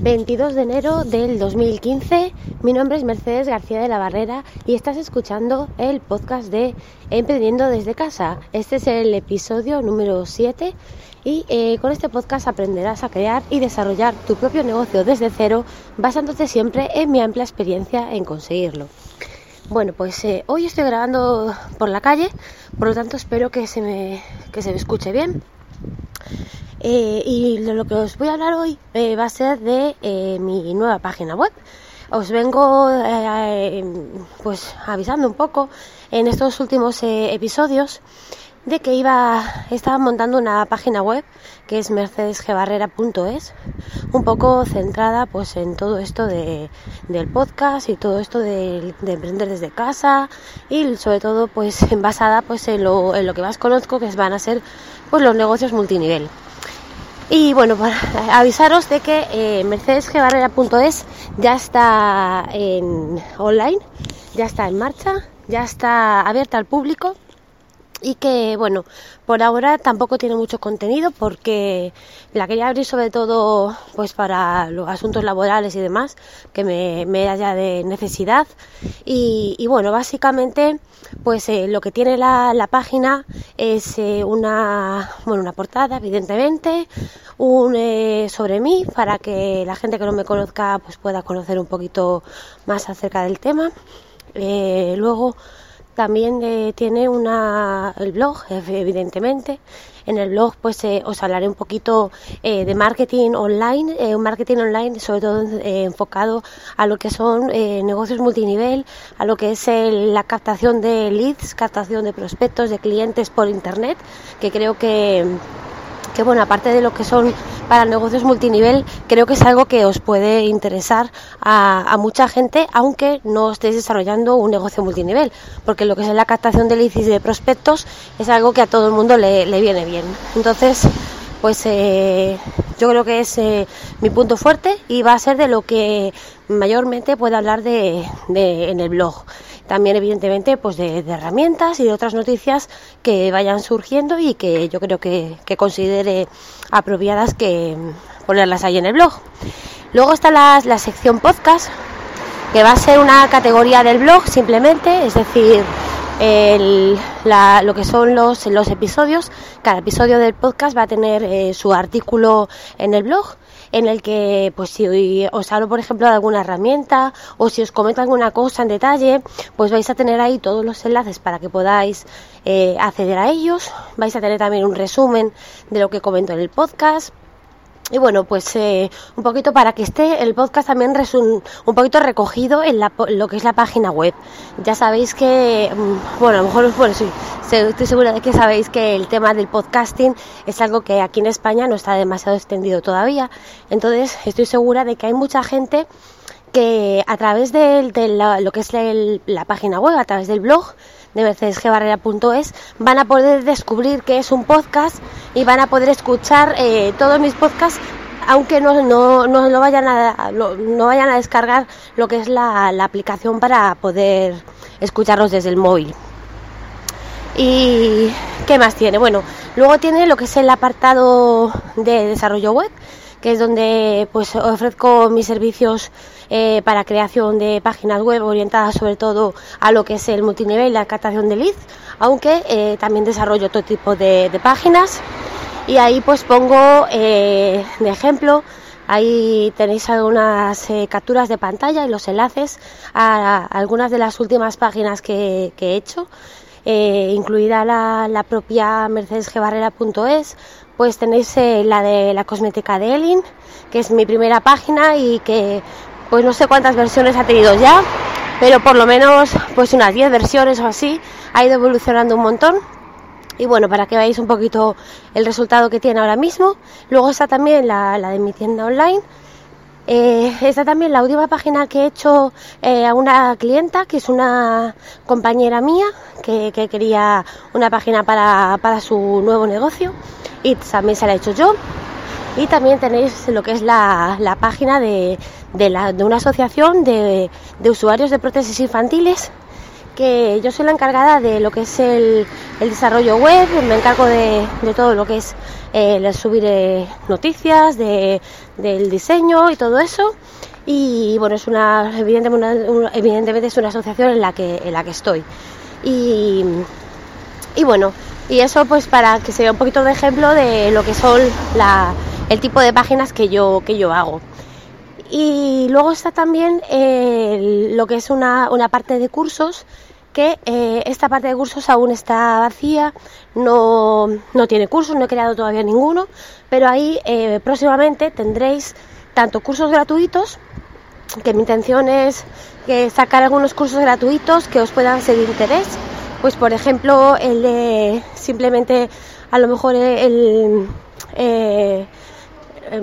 22 de enero del 2015. Mi nombre es Mercedes García de la Barrera y estás escuchando el podcast de Emprendiendo desde casa. Este es el episodio número 7 y eh, con este podcast aprenderás a crear y desarrollar tu propio negocio desde cero basándote siempre en mi amplia experiencia en conseguirlo. Bueno, pues eh, hoy estoy grabando por la calle, por lo tanto espero que se me, que se me escuche bien. Eh, y lo que os voy a hablar hoy eh, va a ser de eh, mi nueva página web. Os vengo pues avisando un poco en estos últimos episodios de que iba estaba montando una página web que es mercedesgebarrera.es un poco centrada pues en todo esto de, del podcast y todo esto de, emprender desde casa y sobre todo pues basada pues en lo, en lo que más conozco que van a ser pues los negocios multinivel y bueno, para avisaros de que eh, mercedesgebarrera.es ya está en online, ya está en marcha, ya está abierta al público y que bueno, por ahora tampoco tiene mucho contenido porque la quería abrir sobre todo pues para los asuntos laborales y demás que me, me haya de necesidad y, bueno, básicamente pues eh, lo que tiene la, la página es eh, una, bueno, una portada evidentemente, un eh, sobre mí para que la gente que no me conozca pues pueda conocer un poquito más acerca del tema. luego también eh, tiene una, el blog, evidentemente. En el blog pues eh, os hablaré un poquito eh, de marketing online, un marketing online sobre todo enfocado a lo que son negocios multinivel, a lo que es la captación de leads, captación de prospectos, de clientes por internet, que creo que que bueno, aparte de lo que son para negocios multinivel, creo que es algo que os puede interesar a, mucha gente, aunque no estéis desarrollando un negocio multinivel, porque lo que es la captación de y de prospectos es algo que a todo el mundo le, viene bien. Entonces, pues eh, yo creo que es eh, mi punto fuerte y va a ser de lo que mayormente puedo hablar de, en el blog. También, evidentemente, pues de, herramientas y de otras noticias que vayan surgiendo y que yo creo que, considere apropiadas que ponerlas ahí en el blog. Luego está la, la sección podcast, que va a ser una categoría del blog simplemente, es decir, lo que son los, los episodios. Cada episodio del podcast va a tener eh, su artículo en el blog en el que pues si os hablo por ejemplo de alguna herramienta o si os comento alguna cosa en detalle pues vais a tener ahí todos los enlaces para que podáis eh, acceder a ellos vais a tener también un resumen de lo que comento en el podcast y bueno, pues eh, un poquito para que esté el podcast también un, un poquito recogido en lo que es la página web. Ya sabéis que, mm, bueno, a lo mejor, bueno, sí, estoy segura de que sabéis que el tema del podcasting es algo que aquí en España no está demasiado extendido todavía. Entonces, estoy segura de que hay mucha gente que a través de, lo que es la página web, a través del blog, de mercedesgebarrera.es van a poder descubrir que es un podcast y van a poder escuchar eh, todos mis podcasts aunque no, no, no, lo vayan a, no vayan a descargar lo que es la, la aplicación para poder escucharlos desde el móvil. ¿Y qué más tiene? Bueno, luego tiene lo que es el apartado de desarrollo web, que es donde pues ofrezco mis servicios eh, para creación de páginas web orientadas sobre todo a lo que es el multinivel, la captación de leads, aunque eh, también desarrollo otro tipo de, páginas. Y ahí pues pongo eh, de ejemplo Ahí tenéis algunas capturas de pantalla y los enlaces a, algunas de las últimas páginas que, he hecho, incluida la, la propia mercedesgebarrera.es, pues tenéis eh, la de la cosmética de Elin, que es mi primera página y que pues no sé cuántas versiones ha tenido ya, pero por lo menos pues unas 10 versiones o así, ha ido evolucionando un montón. Y bueno, para que veáis un poquito el resultado que tiene ahora mismo. Luego está también la, de mi tienda online. Eh, está también la última página que he hecho eh, a una clienta, que es una compañera mía, que, que quería una página para, su nuevo negocio y también se la he hecho yo. Y también tenéis lo que es la, página de, una asociación de, usuarios de prótesis infantiles que yo soy la encargada de lo que es el, desarrollo web, me encargo de, todo lo que es el subir eh, noticias, de, del diseño y todo eso. Y bueno, es una evidentemente, evidentemente es una asociación en la que, en la que estoy. Y, y bueno, y eso pues para que sea un poquito de ejemplo de lo que son la, el tipo de páginas que yo, que yo hago. Y luego está también lo que es una, una parte de cursos que eh, esta parte de cursos aún está vacía, no, tiene cursos, no he creado todavía ninguno, pero ahí eh, próximamente tendréis tanto cursos gratuitos, que mi intención es que sacar algunos cursos gratuitos que os puedan ser de interés, pues por ejemplo el de simplemente a lo mejor el... Eh,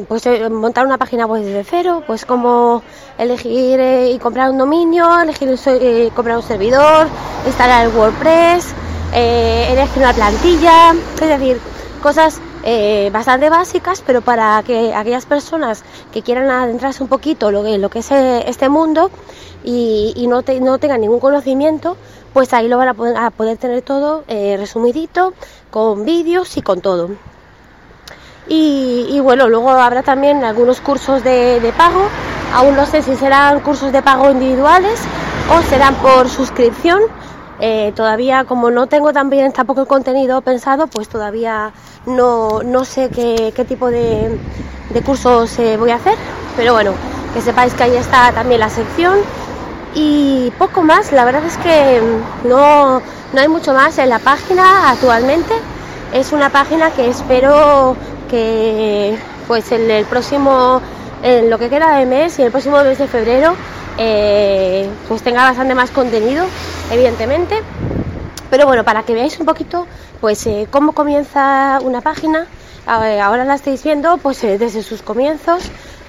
pues montar una página web desde cero, pues como elegir y comprar un dominio, elegir y comprar un servidor, instalar el WordPress, eh, elegir una plantilla, es decir, cosas eh, bastante básicas, pero para que aquellas personas que quieran adentrarse un poquito lo que, lo que es eh, este mundo y, no, no tengan ningún conocimiento, pues ahí lo van a poder, tener todo resumidito, con vídeos y con todo. Y, bueno, luego habrá también algunos cursos de, pago. Aún no sé si serán cursos de pago individuales o serán por suscripción. Eh, todavía como no tengo también tampoco el contenido pensado, pues todavía no, no sé qué, qué, tipo de, de cursos eh, voy a hacer. Pero bueno, que sepáis que ahí está también la sección. Y poco más, la verdad es que no, no hay mucho más en la página actualmente. Es una página que espero que pues en el próximo, en lo que queda de mes y el próximo mes de febrero, eh, pues tenga bastante más contenido, evidentemente. Pero bueno, para que veáis un poquito, pues eh, cómo comienza una página, eh, ahora la estáis viendo, pues desde sus comienzos,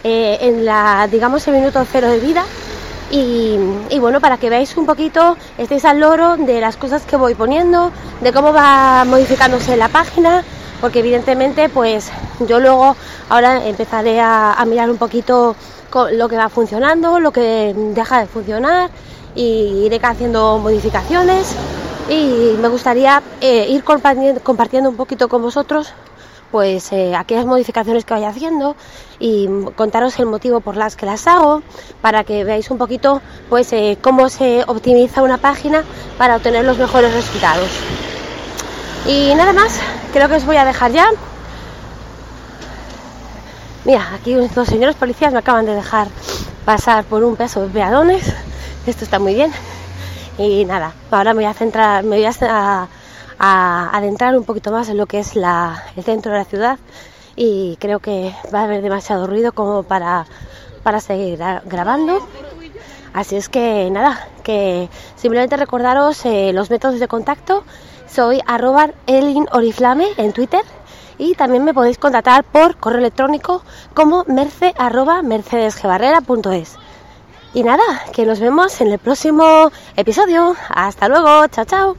en la, digamos, el minuto cero de vida. Y, y, bueno, para que veáis un poquito, estéis al loro de las cosas que voy poniendo, de cómo va modificándose la página, porque evidentemente pues yo luego ahora empezaré a, mirar un poquito lo que va funcionando, lo que deja de funcionar y iré haciendo modificaciones y me gustaría eh, ir compartiendo, un poquito con vosotros pues eh, aquellas modificaciones que vaya haciendo y contaros el motivo por las que las hago para que veáis un poquito pues eh, cómo se optimiza una página para obtener los mejores resultados. Y nada más, creo que os voy a dejar ya. Mira, aquí los señores policías me acaban de dejar pasar por un peso de peatones. Esto está muy bien. Y nada, ahora me voy a centrar, me voy a, adentrar un poquito más en lo que es la, el centro de la ciudad. Y creo que va a haber demasiado ruido como para, para seguir grabando. Así es que nada, que simplemente recordaros eh, los métodos de contacto soy arroba Elin Oriflame en Twitter y también me podéis contactar por correo electrónico como merce mercedesgebarrera.es. Y nada, que nos vemos en el próximo episodio. Hasta luego, chao chao.